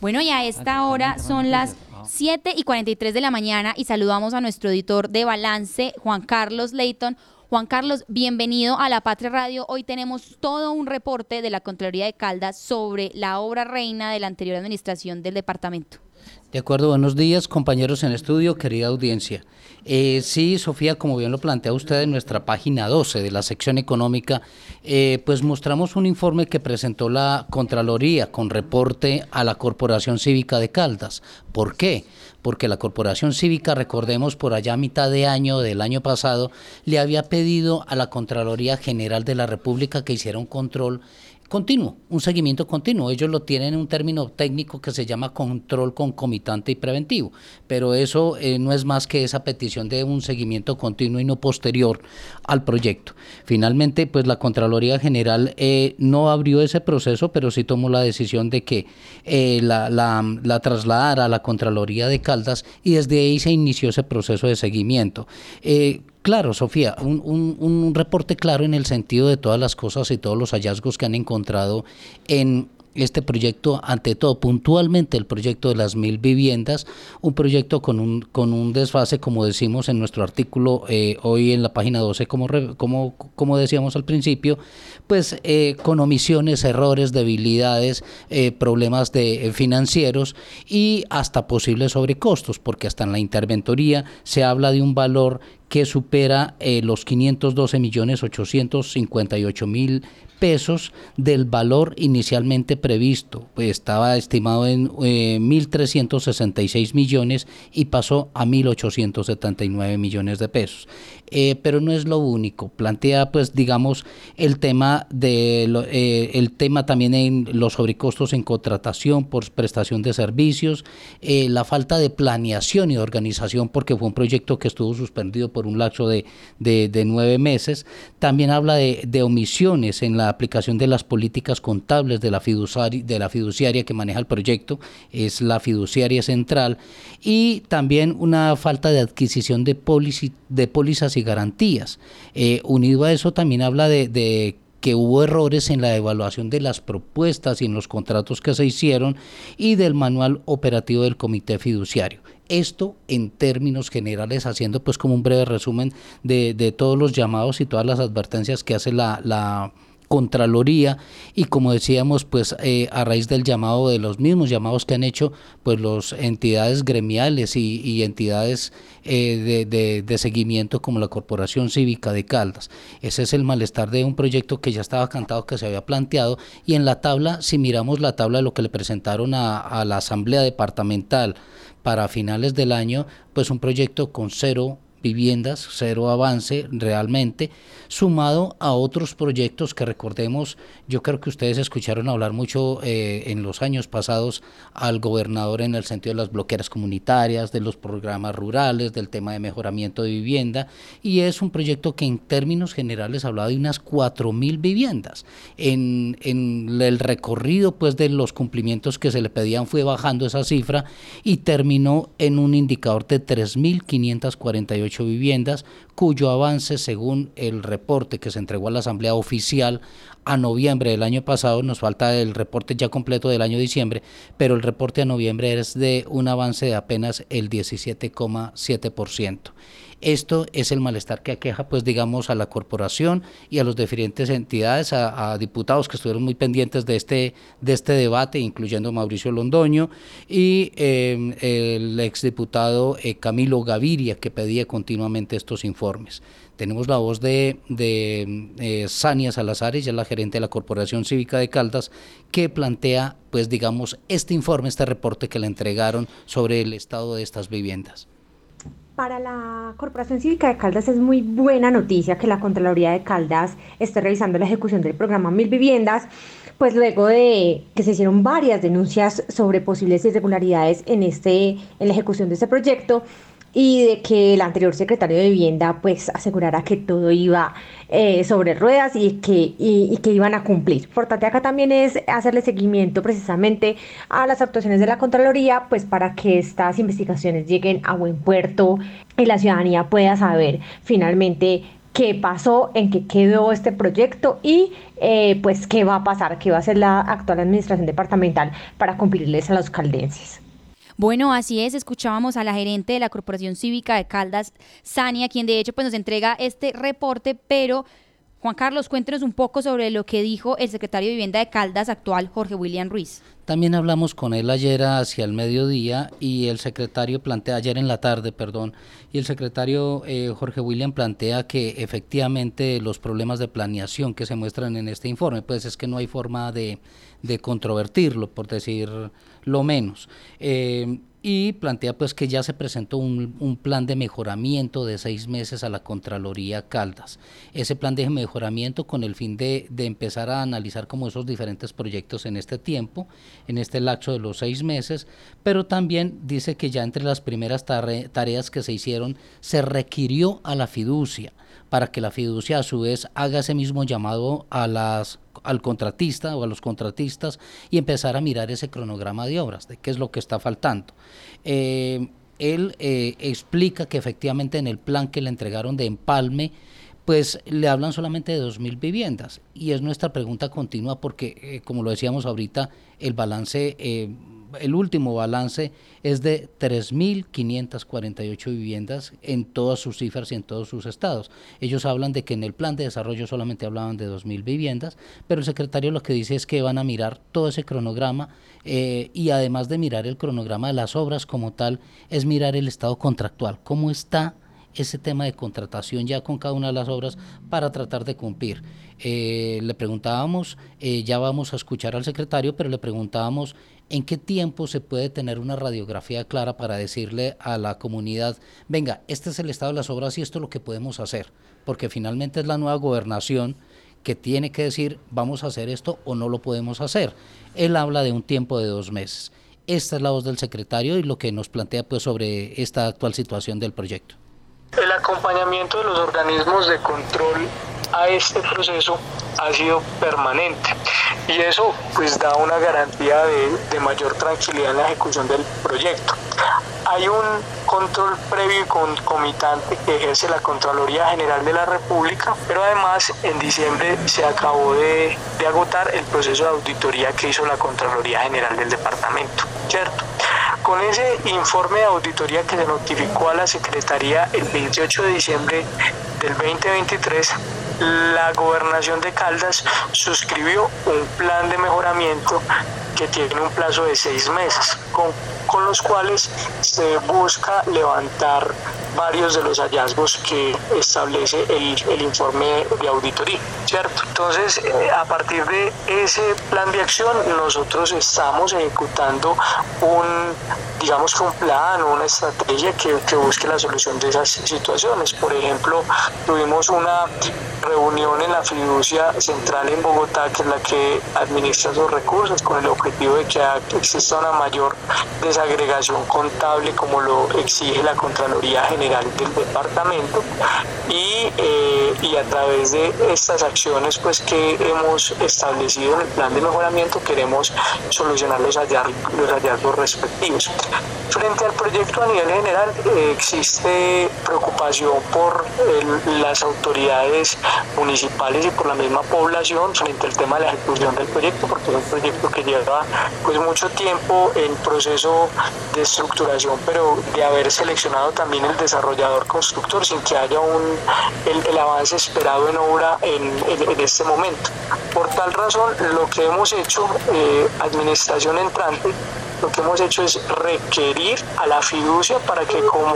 Bueno, y a esta hora son las 7 y 43 de la mañana y saludamos a nuestro editor de balance, Juan Carlos Leighton. Juan Carlos, bienvenido a La Patria Radio. Hoy tenemos todo un reporte de la Contraloría de Caldas sobre la obra reina de la anterior administración del departamento. De acuerdo, buenos días compañeros en estudio, querida audiencia. Eh, sí, Sofía, como bien lo plantea usted en nuestra página 12 de la sección económica, eh, pues mostramos un informe que presentó la Contraloría con reporte a la Corporación Cívica de Caldas. ¿Por qué? Porque la Corporación Cívica, recordemos, por allá a mitad de año del año pasado, le había pedido a la Contraloría General de la República que hiciera un control continuo, un seguimiento continuo. Ellos lo tienen en un término técnico que se llama control concomitante y preventivo, pero eso eh, no es más que esa petición de un seguimiento continuo y no posterior al proyecto. Finalmente, pues la Contraloría General eh, no abrió ese proceso, pero sí tomó la decisión de que eh, la, la, la, trasladara a la Contraloría de Caldas y desde ahí se inició ese proceso de seguimiento. Claro, Sofía, un, un, reporte claro en el sentido de todas las cosas y todos los hallazgos que han encontrado en este proyecto, ante todo, puntualmente el proyecto de las mil viviendas, un proyecto con un, con un desfase, como decimos en nuestro artículo eh, hoy en la página 12, como, como, como decíamos al principio, pues eh, con omisiones, errores, debilidades, eh, problemas de, financieros y hasta posibles sobrecostos, porque hasta en la interventoría se habla de un valor que supera los 512 millones 858 mil pesos del valor inicialmente previsto. Pues estaba estimado en 1.366 eh, millones y pasó a 1.879 millones de pesos. Eh, pero no es lo único. Plantea, pues, digamos, el tema de eh, el tema también en los sobrecostos en contratación por prestación de servicios, la falta de planeación y organización, porque fue un proyecto que estuvo suspendido por un lapso de, de, nueve meses. También habla de, omisiones en la aplicación de las políticas contables de la, fiduciaria, de la fiduciaria que maneja el proyecto, es la fiduciaria central, y también una falta de adquisición de, de pólizas y garantías. Eh, unido a eso también habla de que hubo errores en la evaluación de las propuestas y en los contratos que se hicieron y del manual operativo del comité fiduciario. Esto en términos generales, haciendo pues como un breve resumen de, de todos los llamados y todas las advertencias que hace la, la Contraloría y como decíamos, pues eh, a raíz del llamado de los mismos llamados que han hecho pues las entidades gremiales y, entidades eh, de, seguimiento como la Corporación Cívica de Caldas. Ese es el malestar de un proyecto que ya estaba cantado, que se había planteado y en la tabla, si miramos la tabla de lo que le presentaron a la Asamblea Departamental para finales del año, pues un proyecto con cero viviendas, cero avance realmente, sumado a otros proyectos que recordemos, yo creo que ustedes escucharon hablar mucho eh, en los años pasados al gobernador en el sentido de las bloqueras comunitarias, de los programas rurales, del tema de mejoramiento de vivienda, y es un proyecto que en términos generales hablaba de unas 4.000 viviendas. En, en el recorrido pues de los cumplimientos que se le pedían fue bajando esa cifra y terminó en un indicador de 3.548 viviendas, cuyo avance, según el reporte que se entregó a la Asamblea Oficial a noviembre del año pasado, nos falta el reporte ya completo del año diciembre, pero el reporte a noviembre es de un avance de apenas el 17,7%. Esto es el malestar que aqueja, pues digamos, a la corporación y a las diferentes entidades, a, diputados que estuvieron muy pendientes de este, de este debate, incluyendo Mauricio Londoño y em, el exdiputado eh, Camilo Gaviria, que pedía continuamente estos informes. Tenemos la voz de, eh, Sania Salazar, ella es la gerente de la Corporación Cívica de Caldas, que plantea, pues digamos, este informe, este reporte que le entregaron sobre el estado de estas viviendas. Para la Corporación Cívica de Caldas es muy buena noticia que la Contraloría de Caldas esté revisando la ejecución del programa Mil Viviendas, pues luego de que se hicieron varias denuncias sobre posibles irregularidades en, este, en la ejecución de este proyecto, y de que el anterior secretario de vivienda pues asegurara que todo iba eh, sobre ruedas y que, y, que iban a cumplir. Importante acá también es hacerle seguimiento precisamente a las actuaciones de la Contraloría pues para que estas investigaciones lleguen a buen puerto y la ciudadanía pueda saber finalmente qué pasó, en qué quedó este proyecto y eh, pues qué va a pasar, qué va a hacer la actual administración departamental para cumplirles a los caldenses. Bueno, así es, escuchábamos a la gerente de la Corporación Cívica de Caldas, Sania, quien de hecho pues nos entrega este reporte, pero Juan Carlos, cuéntenos un poco sobre lo que dijo el secretario de Vivienda de Caldas actual, Jorge William Ruiz. También hablamos con él ayer hacia el mediodía y el secretario plantea, ayer en la tarde, perdón, y el secretario eh, Jorge William plantea que efectivamente los problemas de planeación que se muestran en este informe, pues es que no hay forma de, de controvertirlo, por decir lo menos. Eh, y plantea pues que ya se presentó un, plan de mejoramiento de seis meses a la Contraloría Caldas. Ese plan de mejoramiento con el fin de, empezar a analizar como esos diferentes proyectos en este tiempo, en este lapso de los seis meses, pero también dice que ya entre las primeras tareas que se hicieron se requirió a la fiducia para que la fiducia a su vez haga ese mismo llamado a las, al contratista o a los contratistas y empezar a mirar ese cronograma de obras, de qué es lo que está faltando. Eh, él eh, explica que efectivamente en el plan que le entregaron de empalme, pues le hablan solamente de 2.000 viviendas. Y es nuestra pregunta continua porque, eh, como lo decíamos ahorita, el balance el último balance es de 3.548 viviendas en todas sus cifras y en todos sus estados. Ellos hablan de que en el plan de desarrollo solamente hablaban de 2.000 viviendas, pero el secretario lo que dice es que van a mirar todo ese cronograma eh, y además de mirar el cronograma de las obras como tal, es mirar el estado contractual, cómo está ese tema de contratación ya con cada una de las obras para tratar de cumplir. Eh, le preguntábamos, eh, ya vamos a escuchar al secretario, pero le preguntábamos ¿En qué tiempo se puede tener una radiografía clara para decirle a la comunidad, venga, este es el estado de las obras y esto es lo que podemos hacer? Porque finalmente es la nueva gobernación que tiene que decir, vamos a hacer esto o no lo podemos hacer. Él habla de un tiempo de dos meses. Esta es la voz del secretario y lo que nos plantea pues sobre esta actual situación del proyecto. El acompañamiento de los organismos de control a este proceso ha sido permanente y eso pues da una garantía de, mayor tranquilidad en la ejecución del proyecto. Hay un control previo y concomitante que ejerce la Contraloría General de la República, pero además en diciembre se acabó de, de agotar el proceso de auditoría que hizo la Contraloría General del Departamento, ¿cierto? Con ese informe de auditoría que se notificó a la Secretaría el 28 de diciembre del 2023, la gobernación de Caldas suscribió un plan de mejoramiento que tiene un plazo de seis meses, con los cuales se busca levantar varios de los hallazgos que establece el, el informe de auditoría. Entonces, eh, a partir de ese plan de acción, nosotros estamos ejecutando un, digamos que un plan o una estrategia que, que busque la solución de esas situaciones. Por ejemplo, tuvimos una reunión en la fiducia central en Bogotá, que es la que administra esos recursos, con el objetivo de que exista una mayor desagregación contable como lo exige la Contraloría General del Departamento y, eh, y a través de estas acciones pues que hemos establecido en el plan de mejoramiento queremos solucionar los los hallazgos respectivos. Frente al proyecto a nivel general eh, existe preocupación por las autoridades municipales y por la misma población frente al tema de la ejecución del proyecto, porque es un proyecto que lleva pues mucho tiempo en proceso de estructuración, pero de haber seleccionado también el desarrollador constructor sin que haya un, el, avance esperado en obra en, en, este momento. Por tal razón, lo que hemos hecho, eh, administración entrante, lo que hemos hecho es requerir a la fiducia para que como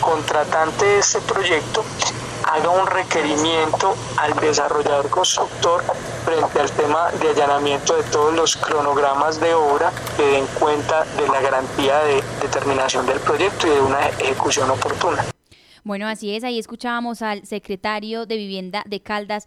contratante de este proyecto haga un requerimiento al desarrollador constructor frente al tema de allanamiento de todos los cronogramas de obra que den cuenta de la garantía de determinación del proyecto y de una ejecución oportuna. Bueno, así es, ahí escuchábamos al secretario de Vivienda de Caldas,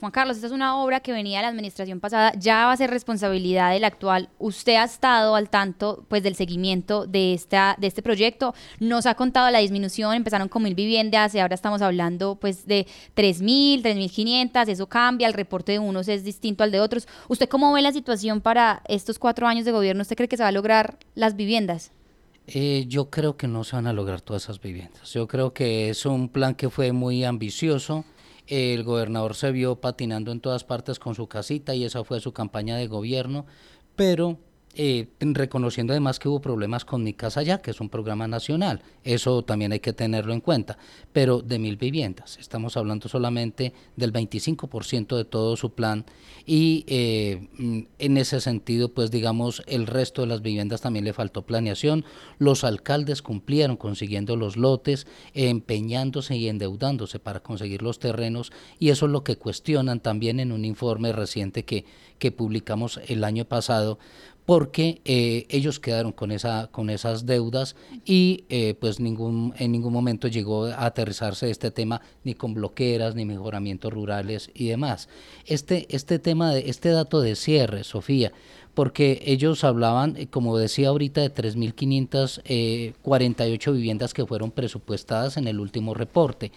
Juan Carlos, esta es una obra que venía de la administración pasada, ya va a ser responsabilidad del actual. Usted ha estado al tanto pues del seguimiento de esta de este proyecto, nos ha contado la disminución, empezaron con mil viviendas y ahora estamos hablando pues de tres mil, tres mil quinientas, eso cambia, el reporte de unos es distinto al de otros. ¿Usted cómo ve la situación para estos cuatro años de gobierno? ¿Usted cree que se va a lograr las viviendas? Eh, yo creo que no se van a lograr todas esas viviendas. Yo creo que es un plan que fue muy ambicioso. El gobernador se vio patinando en todas partes con su casita y esa fue su campaña de gobierno, pero eh, reconociendo además que hubo problemas con Mi Casa Ya, que es un programa nacional. Eso también hay que tenerlo en cuenta. Pero de mil viviendas, estamos hablando solamente del 25% de todo su plan y eh, mm, en ese sentido, pues digamos, el resto de las viviendas también le faltó planeación. Los alcaldes cumplieron consiguiendo los lotes, empeñándose y endeudándose para conseguir los terrenos y eso es lo que cuestionan también en un informe reciente que, que publicamos el año pasado porque eh, ellos quedaron con, esa, con esas deudas y eh, pues ningún, en ningún momento llegó a aterrizarse este tema ni con bloqueras, ni mejoramientos rurales y demás. Este, este tema, de, este dato de cierre, Sofía, porque ellos hablaban, eh, como decía ahorita, de 3.548 viviendas que fueron presupuestadas en el último reporte.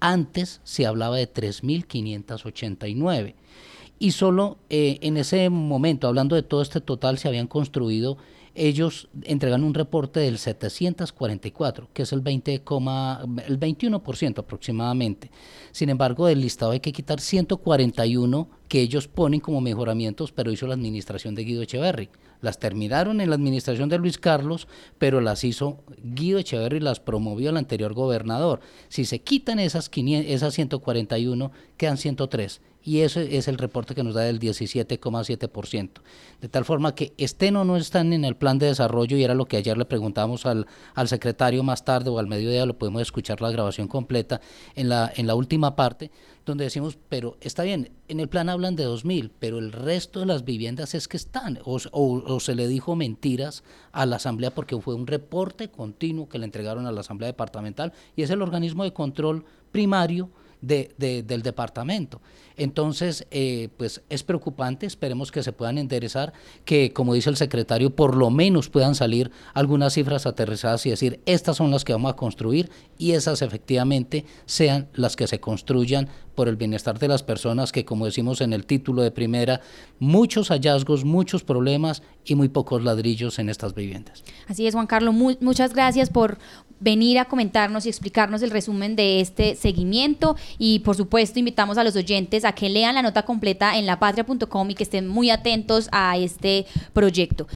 Antes se hablaba de 3.589 y solo eh, en ese momento, hablando de todo este total, se habían construido, ellos entregan un reporte del 744, que es el, 20, el 21% aproximadamente. Sin embargo, del listado hay que quitar 141 que ellos ponen como mejoramientos, pero hizo la administración de Guido Echeverry. Las terminaron en la administración de Luis Carlos, pero las hizo Guido Echeverry, las promovió el anterior gobernador. Si se quitan esas, 500, esas 141, quedan 103 y ese es el reporte que nos da del 17,7%. De tal forma que estén o no están en el plan de desarrollo, y era lo que ayer le preguntábamos al, al secretario más tarde o al mediodía, lo podemos escuchar la grabación completa en la, en la última parte, donde decimos, pero está bien, en el plan hablan de 2.000, pero el resto de las viviendas es que están, o, o, se le dijo mentiras a la Asamblea porque fue un reporte continuo que le entregaron a la Asamblea Departamental y es el organismo de control primario de, del departamento. Entonces, eh, pues es preocupante, esperemos que se puedan enderezar, que como dice el secretario, por lo menos puedan salir algunas cifras aterrizadas y decir, estas son las que vamos a construir y esas efectivamente sean las que se construyan por el bienestar de las personas, que como decimos en el título de primera, muchos hallazgos, muchos problemas y muy pocos ladrillos en estas viviendas. Así es, Juan Carlos, muchas gracias por venir a comentarnos y explicarnos el resumen de este seguimiento y por supuesto invitamos a los oyentes a que lean la nota completa en lapatria.com y que estén muy atentos a este proyecto.